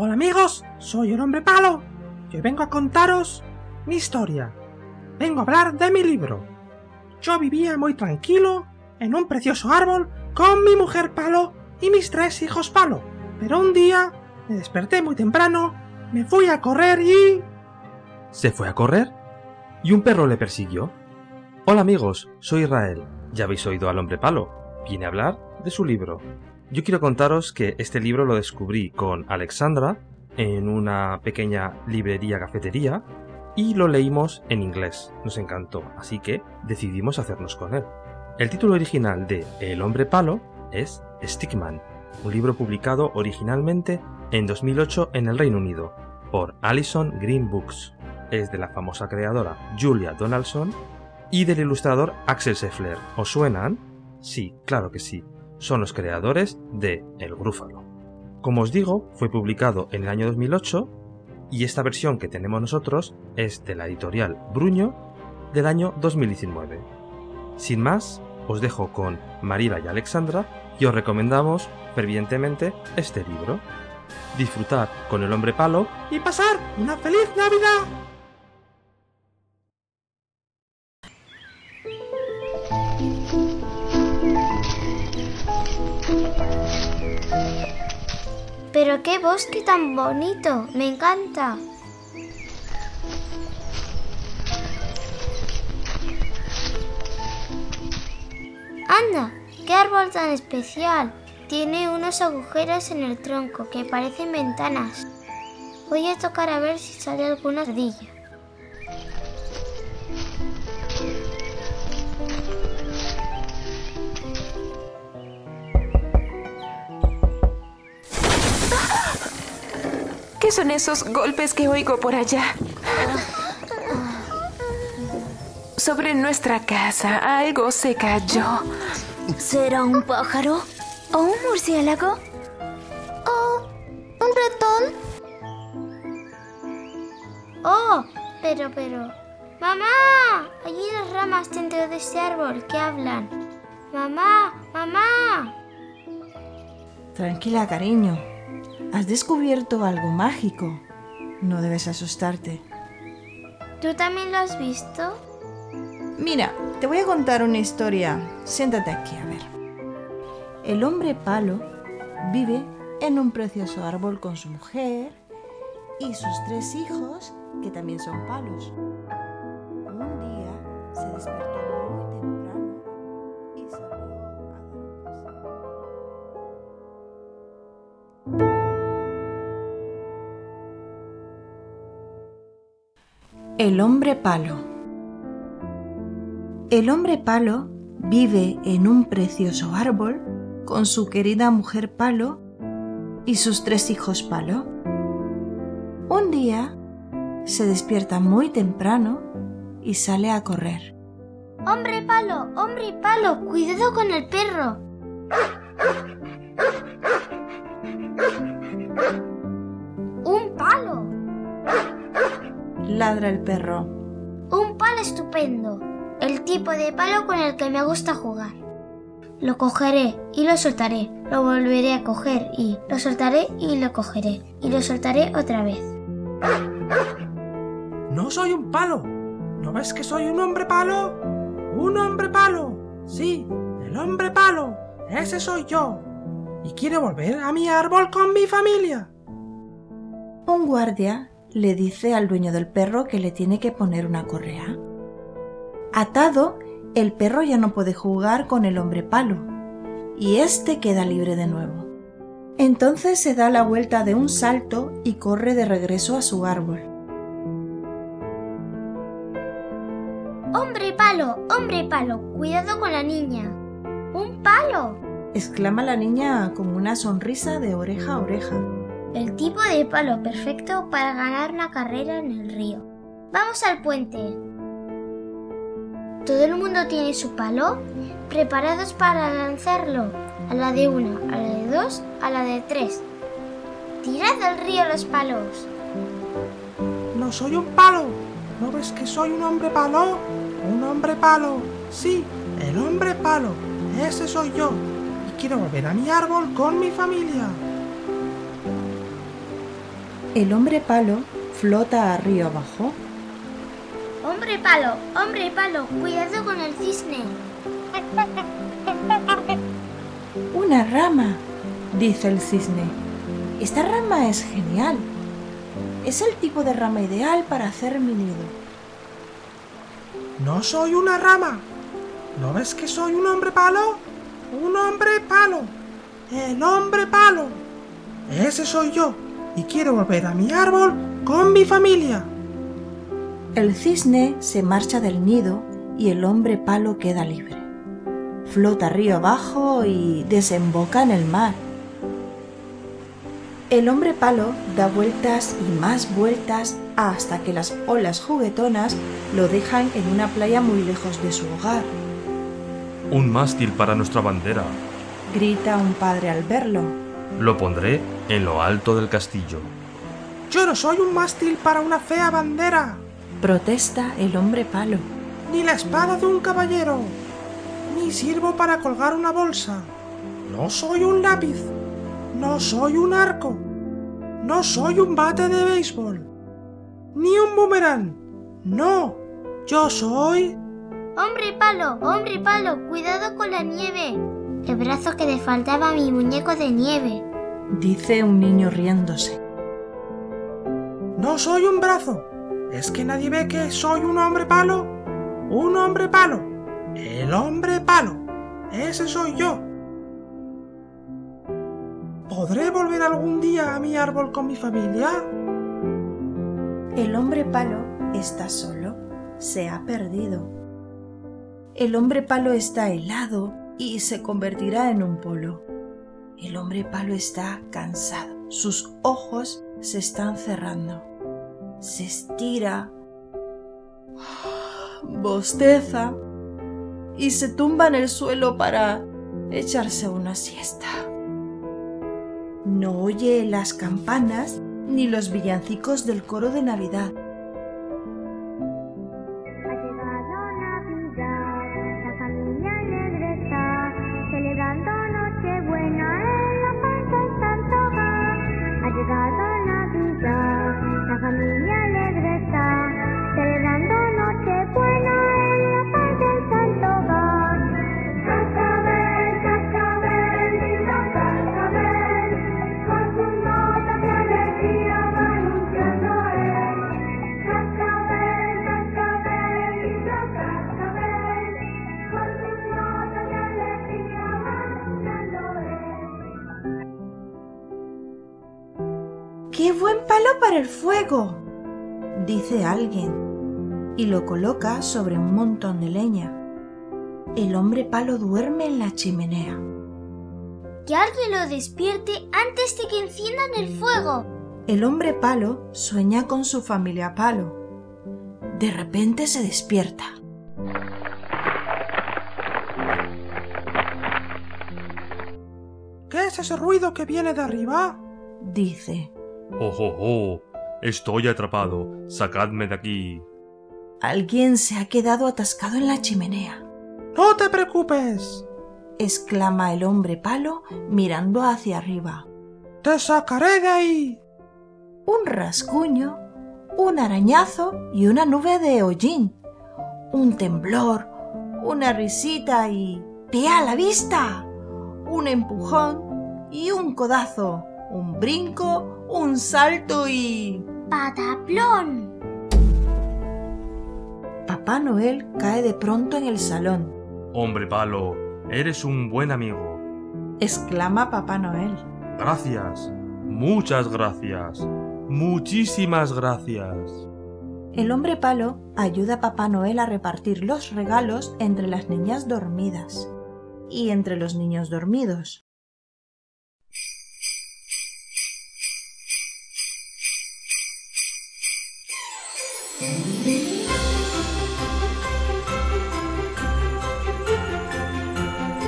Hola amigos, soy el hombre palo y vengo a contaros mi historia. Vengo a hablar de mi libro. Yo vivía muy tranquilo en un precioso árbol con mi mujer palo y mis tres hijos palo. Pero un día me desperté muy temprano, me fui a correr y... ¿Se fue a correr? Y un perro le persiguió. Hola amigos, soy Israel. Ya habéis oído al hombre palo. Viene a hablar de su libro. Yo quiero contaros que este libro lo descubrí con Alexandra en una pequeña librería cafetería y lo leímos en inglés. Nos encantó, así que decidimos hacernos con él. El título original de El hombre palo es Stickman, un libro publicado originalmente en 2008 en el Reino Unido por Alison Green Books. Es de la famosa creadora Julia Donaldson y del ilustrador Axel Seffler. ¿Os suenan? Sí, claro que sí son los creadores de El Grúfalo. Como os digo, fue publicado en el año 2008 y esta versión que tenemos nosotros es de la editorial Bruño del año 2019. Sin más, os dejo con Marila y Alexandra y os recomendamos fervientemente este libro. Disfrutar con el hombre palo y pasar una feliz Navidad. Pero qué bosque tan bonito, me encanta. Anda, qué árbol tan especial. Tiene unos agujeros en el tronco que parecen ventanas. Voy a tocar a ver si sale alguna ardilla. ¿Qué son esos golpes que oigo por allá? Sobre nuestra casa algo se cayó. ¿Será un pájaro? ¿O un murciélago? ¿O un ratón? Oh, pero, pero. ¡Mamá! Allí las ramas dentro de ese árbol que hablan. ¡Mamá! ¡Mamá! Tranquila, cariño. Has descubierto algo mágico. No debes asustarte. ¿Tú también lo has visto? Mira, te voy a contar una historia. Siéntate aquí a ver. El hombre palo vive en un precioso árbol con su mujer y sus tres hijos, que también son palos. Un día se despertó El hombre palo. El hombre palo vive en un precioso árbol con su querida mujer palo y sus tres hijos palo. Un día se despierta muy temprano y sale a correr. ¡Hombre palo! ¡Hombre palo! ¡Cuidado con el perro! Ladra el perro. Un palo estupendo. El tipo de palo con el que me gusta jugar. Lo cogeré y lo soltaré. Lo volveré a coger y lo soltaré y lo cogeré. Y lo soltaré otra vez. No soy un palo. ¿No ves que soy un hombre palo? Un hombre palo. Sí, el hombre palo. Ese soy yo. Y quiero volver a mi árbol con mi familia. Un guardia le dice al dueño del perro que le tiene que poner una correa. Atado, el perro ya no puede jugar con el hombre palo y éste queda libre de nuevo. Entonces se da la vuelta de un salto y corre de regreso a su árbol. ¡Hombre palo! ¡Hombre palo! ¡Cuidado con la niña! ¡Un palo! exclama la niña con una sonrisa de oreja a oreja. El tipo de palo perfecto para ganar una carrera en el río. Vamos al puente. Todo el mundo tiene su palo, preparados para lanzarlo. A la de una, a la de dos, a la de tres. Tirad al río los palos. No soy un palo. ¿No ves que soy un hombre palo? Un hombre palo. Sí, el hombre palo. Ese soy yo. Y quiero volver a mi árbol con mi familia. El hombre palo flota a río abajo. Hombre palo, hombre palo, cuidado con el cisne. Una rama, dice el cisne. Esta rama es genial. Es el tipo de rama ideal para hacer mi nido. No soy una rama. ¿No ves que soy un hombre palo? Un hombre palo. El hombre palo. Ese soy yo. Y quiero volver a mi árbol con mi familia. El cisne se marcha del nido y el hombre palo queda libre. Flota río abajo y desemboca en el mar. El hombre palo da vueltas y más vueltas hasta que las olas juguetonas lo dejan en una playa muy lejos de su hogar. Un mástil para nuestra bandera. Grita un padre al verlo. Lo pondré en lo alto del castillo. Yo no soy un mástil para una fea bandera. Protesta el hombre palo. Ni la espada de un caballero. Ni sirvo para colgar una bolsa. No soy un lápiz. No soy un arco. No soy un bate de béisbol. Ni un boomerang. No. Yo soy... Hombre palo, hombre palo, cuidado con la nieve. El brazo que le faltaba a mi muñeco de nieve. Dice un niño riéndose. No soy un brazo. ¿Es que nadie ve que soy un hombre palo? Un hombre palo. El hombre palo. Ese soy yo. ¿Podré volver algún día a mi árbol con mi familia? El hombre palo está solo. Se ha perdido. El hombre palo está helado y se convertirá en un polo. El hombre palo está cansado. Sus ojos se están cerrando. Se estira, bosteza y se tumba en el suelo para echarse una siesta. No oye las campanas ni los villancicos del coro de Navidad. ¡Qué buen palo para el fuego! dice alguien y lo coloca sobre un montón de leña. El hombre palo duerme en la chimenea. Que alguien lo despierte antes de que enciendan el fuego. El hombre palo sueña con su familia palo. De repente se despierta. ¿Qué es ese ruido que viene de arriba? Dice. ¡Oh, oh, oh! Estoy atrapado. Sacadme de aquí. Alguien se ha quedado atascado en la chimenea. No te preocupes. exclama el hombre palo mirando hacia arriba. Te sacaré de ahí. Un rasguño, un arañazo y una nube de hollín. Un temblor, una risita y... ¡Pie a la vista! Un empujón y un codazo. Un brinco, un salto y... ¡Pataplón! Papá Noel cae de pronto en el salón. Hombre palo, eres un buen amigo. exclama Papá Noel. Gracias. Muchas gracias. Muchísimas gracias. El hombre palo ayuda a Papá Noel a repartir los regalos entre las niñas dormidas. y entre los niños dormidos.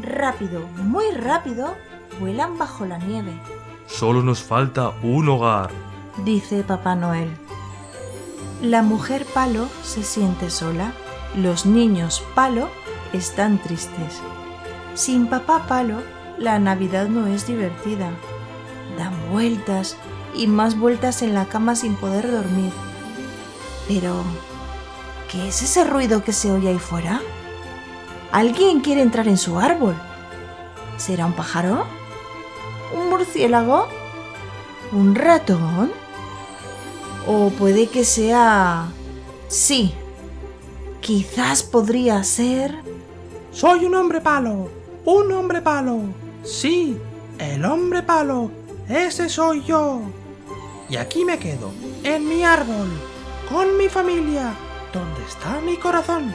Rápido, muy rápido, vuelan bajo la nieve, Solo nos falta un hogar. dice Papá Noel. La mujer palo se siente sola, los niños palo están tristes. Sin papá palo, la Navidad no es divertida. Dan vueltas y más vueltas en la cama sin poder dormir. Pero, ¿qué es ese ruido que se oye ahí fuera? Alguien quiere entrar en su árbol. ¿Será un pájaro? ¿Un murciélago? ¿Un ratón? O puede que sea... Sí. Quizás podría ser... Soy un hombre palo. Un hombre palo. Sí, el hombre palo. Ese soy yo. Y aquí me quedo, en mi árbol, con mi familia, donde está mi corazón.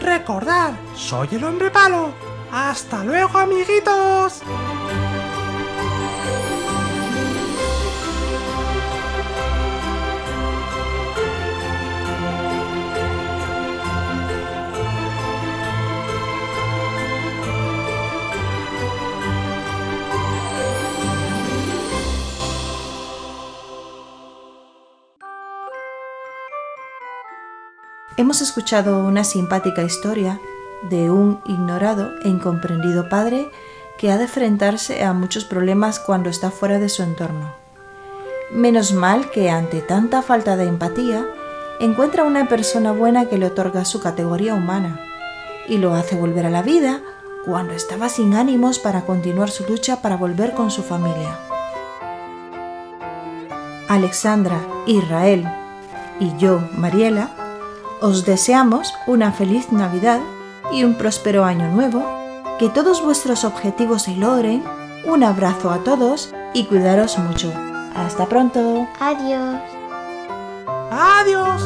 Recordad, soy el hombre palo. Hasta luego, amiguitos. Hemos escuchado una simpática historia de un ignorado e incomprendido padre que ha de enfrentarse a muchos problemas cuando está fuera de su entorno. Menos mal que ante tanta falta de empatía, encuentra una persona buena que le otorga su categoría humana y lo hace volver a la vida cuando estaba sin ánimos para continuar su lucha para volver con su familia. Alexandra, Israel y yo, Mariela, os deseamos una feliz Navidad y un próspero año nuevo, que todos vuestros objetivos se logren, un abrazo a todos y cuidaros mucho. Hasta pronto. Adiós. Adiós.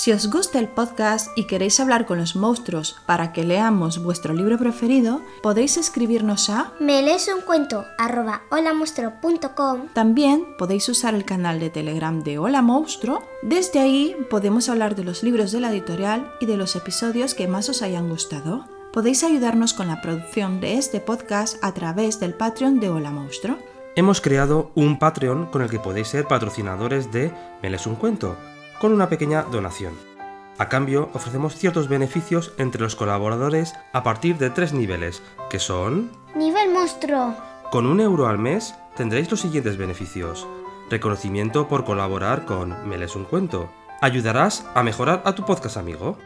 Si os gusta el podcast y queréis hablar con los monstruos para que leamos vuestro libro preferido, podéis escribirnos a... Me lees un cuento arroba holamonstruo.com También podéis usar el canal de Telegram de Hola Monstruo. Desde ahí podemos hablar de los libros de la editorial y de los episodios que más os hayan gustado. Podéis ayudarnos con la producción de este podcast a través del Patreon de Hola Monstruo. Hemos creado un Patreon con el que podéis ser patrocinadores de Me lees un cuento, con una pequeña donación. A cambio, ofrecemos ciertos beneficios entre los colaboradores a partir de tres niveles, que son... Nivel monstruo. Con un euro al mes tendréis los siguientes beneficios. Reconocimiento por colaborar con Me lees un cuento. Ayudarás a mejorar a tu podcast amigo.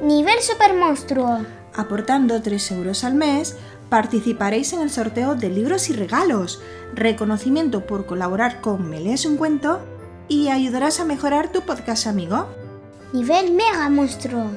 Nivel super monstruo. Aportando 3 euros al mes, participaréis en el sorteo de libros y regalos, reconocimiento por colaborar con Me lees un cuento y ayudarás a mejorar tu podcast amigo. Nivel mega monstruo.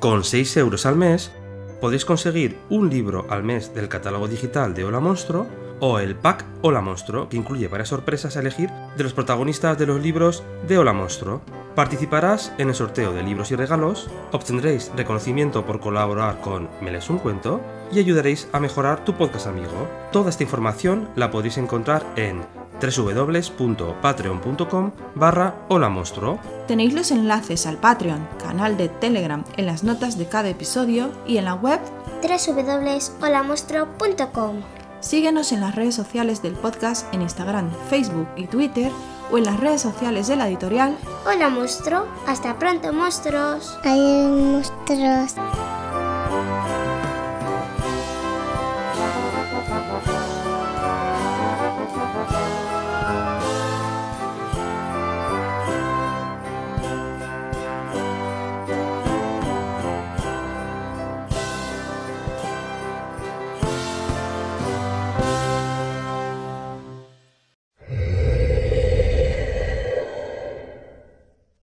Con 6 euros al mes podéis conseguir un libro al mes del catálogo digital de Hola Monstruo o el pack Hola Monstruo, que incluye varias sorpresas a elegir de los protagonistas de los libros de Hola Monstruo. Participarás en el sorteo de libros y regalos, obtendréis reconocimiento por colaborar con Me lees un cuento y ayudaréis a mejorar tu podcast amigo. Toda esta información la podéis encontrar en www.patreon.com barra Hola Monstruo. Tenéis los enlaces al Patreon, canal de Telegram en las notas de cada episodio y en la web. www.holamonstruo.com Síguenos en las redes sociales del podcast en Instagram, Facebook y Twitter o en las redes sociales de la editorial Hola monstruo. Hasta pronto monstruos. Hay monstruos.